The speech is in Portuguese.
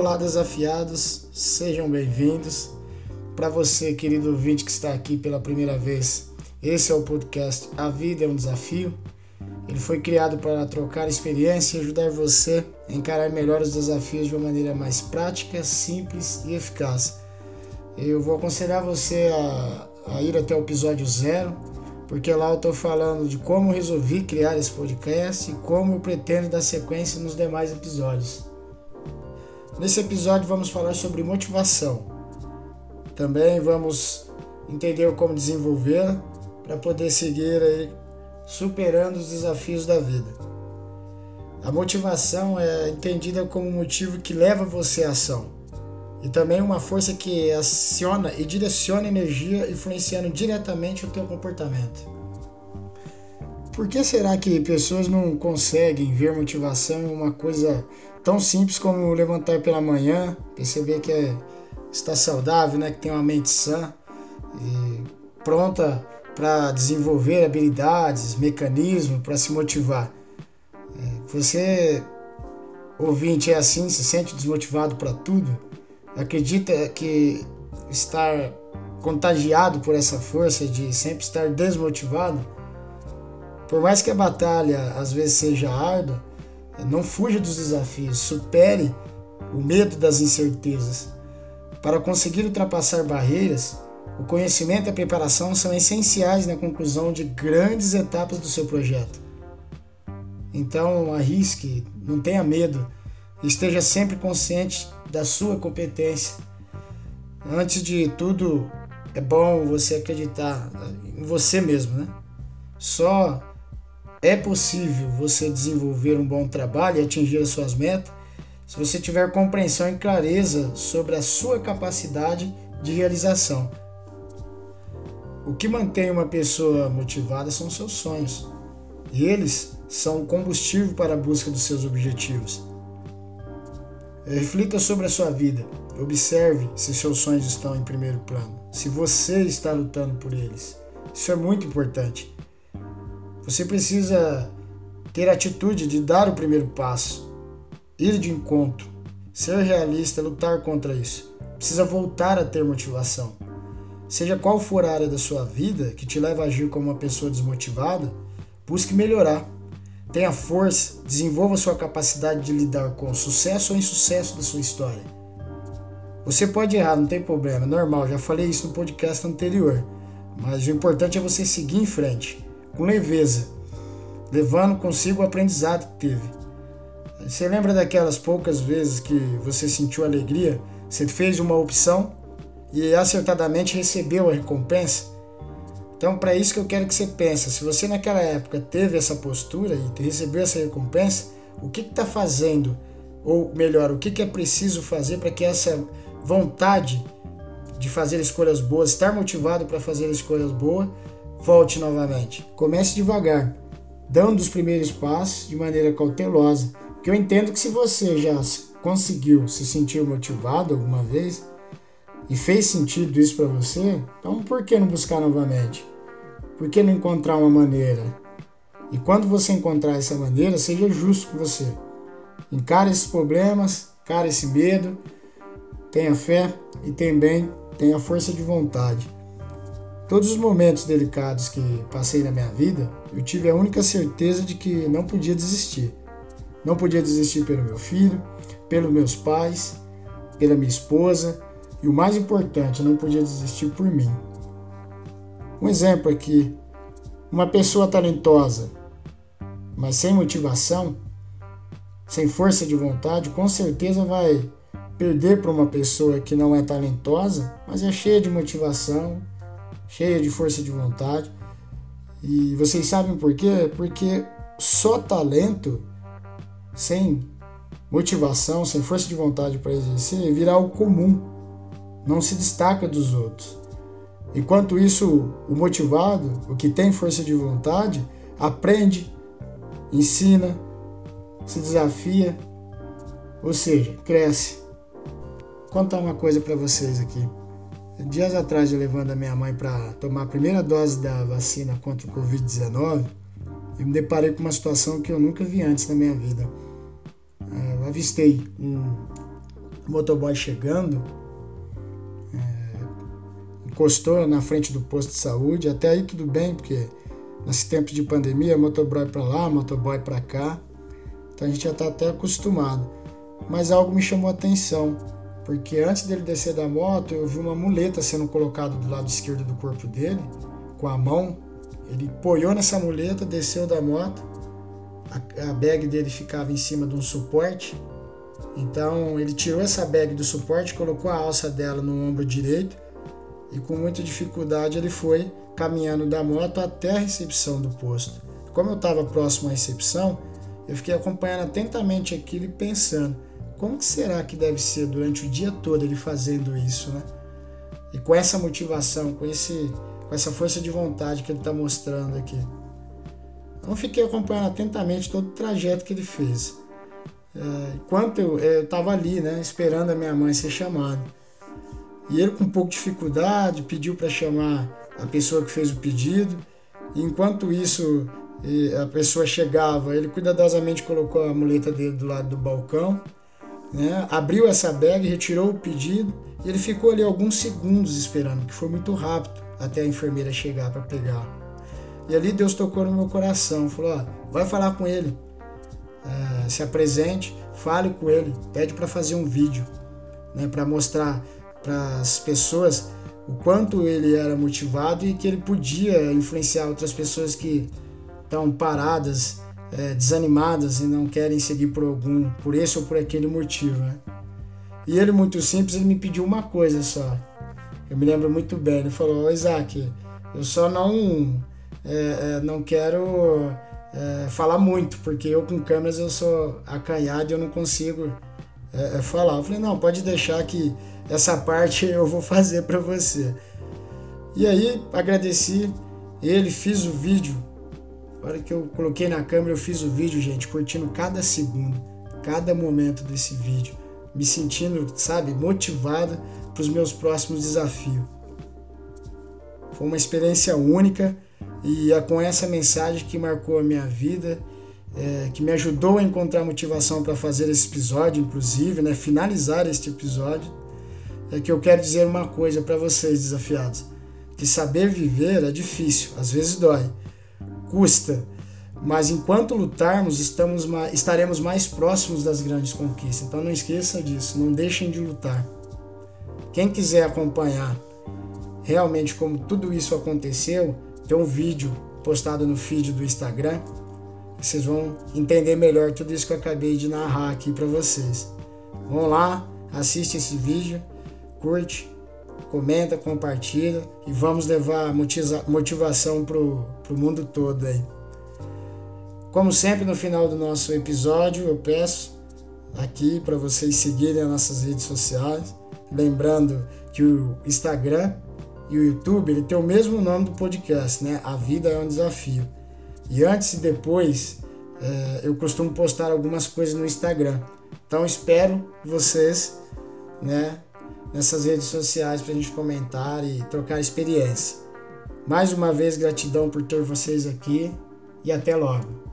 Olá, desafiados, sejam bem-vindos. Para você, querido ouvinte que está aqui pela primeira vez, esse é o podcast A Vida é um Desafio. Ele foi criado para trocar experiência e ajudar você a encarar melhor os desafios de uma maneira mais prática, simples e eficaz. Eu vou aconselhar você a, a ir até o episódio zero, porque lá eu estou falando de como resolvi criar esse podcast e como eu pretendo dar sequência nos demais episódios. Nesse episódio vamos falar sobre motivação. Também vamos entender como desenvolvê-la para poder seguir aí superando os desafios da vida. A motivação é entendida como um motivo que leva você à ação e também uma força que aciona e direciona energia, influenciando diretamente o teu comportamento. Por que será que pessoas não conseguem ver motivação em uma coisa tão simples como levantar pela manhã, perceber que é, está saudável, né, que tem uma mente sã e pronta para desenvolver habilidades, mecanismos para se motivar. É, você, ouvinte, é assim, se sente desmotivado para tudo? Acredita que estar contagiado por essa força de sempre estar desmotivado? Por mais que a batalha às vezes seja árdua, não fuja dos desafios, supere o medo das incertezas. Para conseguir ultrapassar barreiras, o conhecimento e a preparação são essenciais na conclusão de grandes etapas do seu projeto. Então, arrisque, não tenha medo, esteja sempre consciente da sua competência. Antes de tudo, é bom você acreditar em você mesmo, né? Só é possível você desenvolver um bom trabalho e atingir as suas metas se você tiver compreensão e clareza sobre a sua capacidade de realização. O que mantém uma pessoa motivada são seus sonhos. E eles são o combustível para a busca dos seus objetivos. Reflita sobre a sua vida. Observe se seus sonhos estão em primeiro plano. Se você está lutando por eles. Isso é muito importante. Você precisa ter a atitude de dar o primeiro passo, ir de encontro, ser realista, lutar contra isso. Precisa voltar a ter motivação. Seja qual for a área da sua vida que te leva a agir como uma pessoa desmotivada, busque melhorar. Tenha força, desenvolva sua capacidade de lidar com o sucesso ou insucesso da sua história. Você pode errar, não tem problema, é normal, já falei isso no podcast anterior. Mas o importante é você seguir em frente com leveza, levando consigo o aprendizado que teve. Você lembra daquelas poucas vezes que você sentiu alegria? Você fez uma opção e acertadamente recebeu a recompensa? Então, para isso que eu quero que você pense. Se você naquela época teve essa postura e recebeu essa recompensa, o que está fazendo? Ou melhor, o que, que é preciso fazer para que essa vontade de fazer escolhas boas, estar motivado para fazer escolhas boas, Volte novamente. Comece devagar, dando os primeiros passos de maneira cautelosa, porque eu entendo que se você já conseguiu se sentir motivado alguma vez e fez sentido isso para você, então por que não buscar novamente? Por que não encontrar uma maneira? E quando você encontrar essa maneira, seja justo com você. Encare esses problemas, encare esse medo, tenha fé e também tenha força de vontade. Todos os momentos delicados que passei na minha vida, eu tive a única certeza de que não podia desistir. Não podia desistir pelo meu filho, pelos meus pais, pela minha esposa e o mais importante, não podia desistir por mim. Um exemplo aqui: uma pessoa talentosa, mas sem motivação, sem força de vontade, com certeza vai perder para uma pessoa que não é talentosa, mas é cheia de motivação, cheia de força de vontade. E vocês sabem por quê? Porque só talento, sem motivação, sem força de vontade para exercer, virá o comum, não se destaca dos outros. Enquanto isso, o motivado, o que tem força de vontade, aprende, ensina, se desafia, ou seja, cresce. Vou contar uma coisa para vocês aqui. Dias atrás, eu levando a minha mãe para tomar a primeira dose da vacina contra o Covid-19, eu me deparei com uma situação que eu nunca vi antes na minha vida. Eu avistei um, motoboy chegando, é, encostou na frente do posto de saúde. Até aí tudo bem, porque nesse tempo de pandemia, motoboy para lá, motoboy para cá. Então a gente já está até acostumado. Mas algo me chamou a atenção, porque antes dele descer da moto, eu vi uma muleta sendo colocada do lado esquerdo do corpo dele, com a mão. Ele apoiou nessa muleta, desceu da moto, a, a bag dele ficava em cima de um suporte então ele tirou essa bag do suporte, colocou a alça dela no ombro direito e com muita dificuldade ele foi caminhando da moto até a recepção do posto. Como eu estava próximo à recepção, eu fiquei acompanhando atentamente aquilo e pensando como que será que deve ser durante o dia todo ele fazendo isso, né? E com essa motivação, com, esse, com essa força de vontade que ele está mostrando aqui. Então fiquei acompanhando atentamente todo o trajeto que ele fez. É, enquanto eu estava ali, né, esperando a minha mãe ser chamada. E ele, com um pouco de dificuldade, pediu para chamar a pessoa que fez o pedido. E enquanto isso, a pessoa chegava, ele cuidadosamente colocou a muleta dele do lado do balcão, né, abriu essa bag, retirou o pedido e ele ficou ali alguns segundos esperando, que foi muito rápido até a enfermeira chegar para pegar. E ali Deus tocou no meu coração, falou: ó, vai falar com ele é, se apresente, fale com ele, pede para fazer um vídeo, né, para mostrar para as pessoas o quanto ele era motivado e que ele podia influenciar outras pessoas que estão paradas, é, desanimadas e não querem seguir por algum, por esse ou por aquele motivo. Né? E ele, muito simples, ele me pediu uma coisa só. Eu me lembro muito bem. Ele falou: Isaac, eu só não, é, é, não quero é, falar muito, porque eu com câmeras eu sou acanhado e eu não consigo é, é, falar. Eu falei, não, pode deixar que essa parte eu vou fazer para você. E aí agradeci ele, fiz o vídeo. Na hora que eu coloquei na câmera, eu fiz o vídeo, gente, curtindo cada segundo, cada momento desse vídeo, me sentindo, sabe, motivado para os meus próximos desafios. Foi uma experiência única e é com essa mensagem que marcou a minha vida, é, que me ajudou a encontrar motivação para fazer esse episódio, inclusive, né, finalizar este episódio, é que eu quero dizer uma coisa para vocês desafiados: que saber viver é difícil, às vezes dói, custa, mas enquanto lutarmos, estamos estaremos mais próximos das grandes conquistas. Então não esqueça disso, não deixem de lutar. Quem quiser acompanhar realmente como tudo isso aconteceu, tem um vídeo postado no feed do Instagram. Vocês vão entender melhor tudo isso que eu acabei de narrar aqui para vocês. Vão lá, assiste esse vídeo, curte, comenta, compartilha e vamos levar motivação pro, pro mundo todo aí. Como sempre no final do nosso episódio, eu peço aqui para vocês seguirem as nossas redes sociais, lembrando que o Instagram e o YouTube ele tem o mesmo nome do podcast, né? A vida é um desafio. E antes e depois é, eu costumo postar algumas coisas no Instagram. Então espero vocês, né? Nessas redes sociais para a gente comentar e trocar experiência. Mais uma vez gratidão por ter vocês aqui e até logo.